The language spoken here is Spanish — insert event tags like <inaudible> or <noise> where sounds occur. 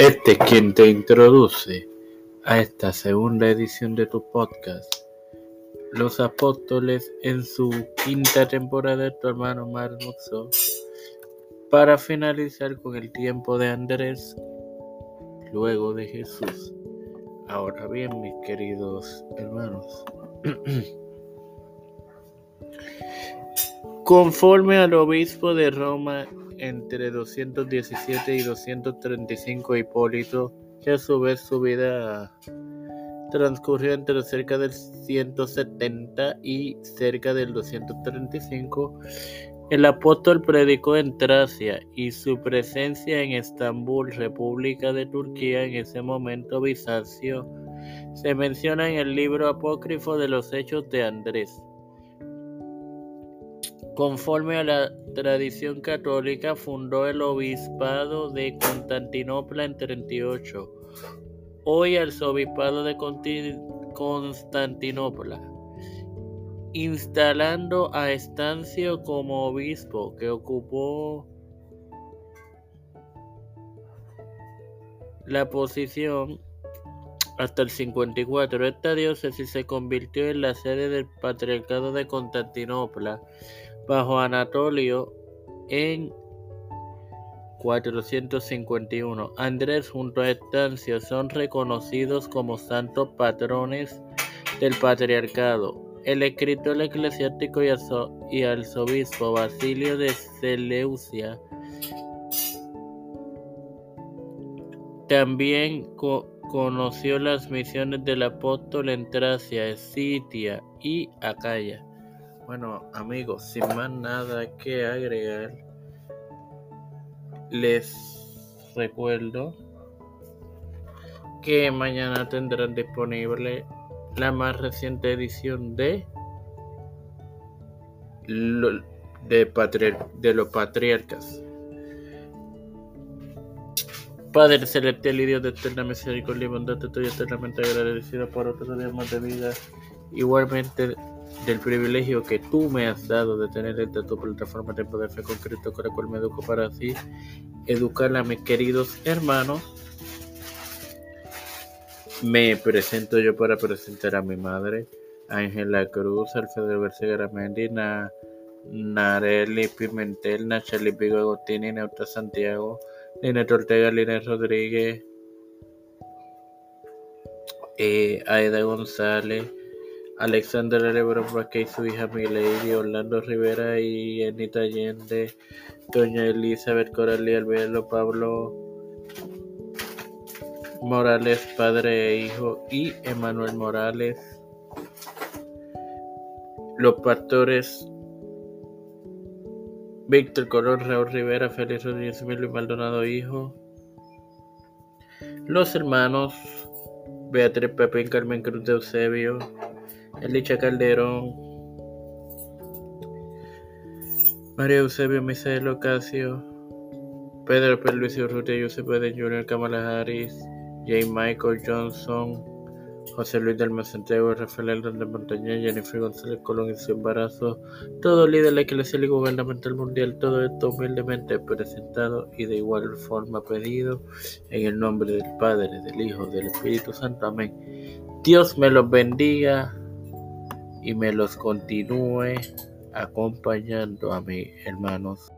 Este es quien te introduce a esta segunda edición de tu podcast. Los apóstoles en su quinta temporada de tu hermano Marmoso. Para finalizar con el tiempo de Andrés, luego de Jesús. Ahora bien, mis queridos hermanos. <clears throat> Conforme al obispo de Roma entre 217 y 235 Hipólito, que a su vez su vida transcurrió entre cerca del 170 y cerca del 235, el apóstol predicó en Tracia y su presencia en Estambul, República de Turquía, en ese momento Bizancio, se menciona en el libro apócrifo de los Hechos de Andrés. Conforme a la tradición católica, fundó el obispado de Constantinopla en 38, hoy arzobispado de Constantinopla, instalando a Estancio como obispo, que ocupó la posición hasta el 54. Esta diócesis se convirtió en la sede del Patriarcado de Constantinopla bajo Anatolio en 451. Andrés junto a Estancio son reconocidos como santos patrones del patriarcado. El escritor eclesiástico y, arzobispo Basilio de Seleucia también conoció las misiones del apóstol en Tracia, Escitia y Acaya. Bueno, amigos, sin más nada que agregar, les recuerdo que mañana tendrán disponible la más reciente edición de de, los patriarcas. Padre celestial y Dios de eterna misericordia y bondad, estoy eternamente agradecido por otro día más de vida. Igualmente del privilegio que tú me has dado de tener esta tu plataforma de poder fe concreto con la cual me educo para así educar a mis queridos hermanos. Me presento yo para presentar a mi madre, Ángela Cruz, Alfredo García Garamendi, Nareli Pimentel, Nacheli Pigo Agostini, Neuta Santiago, Lina Ortega, Lina Rodríguez, eh, Aida González, Alexander Lebron y su hija Milady, Orlando Rivera y Anita Allende, Doña Elizabeth Coralie Albelo, Pablo Morales, padre e hijo, y Emanuel Morales. Los pastores Víctor Colón, Raúl Rivera, Félix Rodríguez Emilio Maldonado, hijo. Los hermanos Beatriz Pepe y Carmen Cruz de Eusebio. Elicha Calderón, María Eusebio Misael Ocasio, Pedro Luis Urrutia, Joseph Biden Jr., Kamala Harris, J. Michael Johnson, José Luis del Santiago, Rafael Hernández Montaña, Jennifer González Colón en su embarazo, todo líder de Iglesia y gubernamental mundial, todo esto humildemente presentado y de igual forma pedido en el nombre del Padre, del Hijo, del Espíritu Santo. Amén. Dios me los bendiga y me los continúe acompañando a mis hermanos.